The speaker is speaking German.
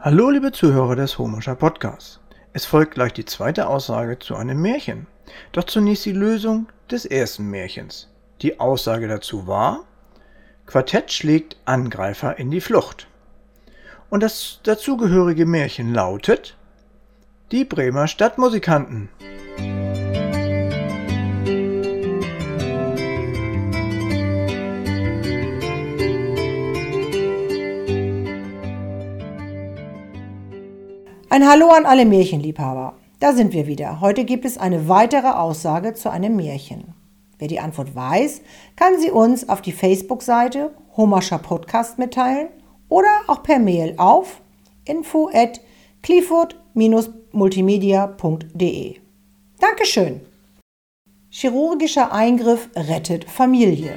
Hallo, liebe Zuhörer des Homischer Podcasts. Es folgt gleich die zweite Aussage zu einem Märchen. Doch zunächst die Lösung des ersten Märchens. Die Aussage dazu war, Quartett schlägt Angreifer in die Flucht. Und das dazugehörige Märchen lautet, die Bremer Stadtmusikanten. Ein Hallo an alle Märchenliebhaber. Da sind wir wieder. Heute gibt es eine weitere Aussage zu einem Märchen. Wer die Antwort weiß, kann sie uns auf die Facebook-Seite Homascher Podcast mitteilen oder auch per Mail auf info at clifford-multimedia.de. Dankeschön. Chirurgischer Eingriff rettet Familie.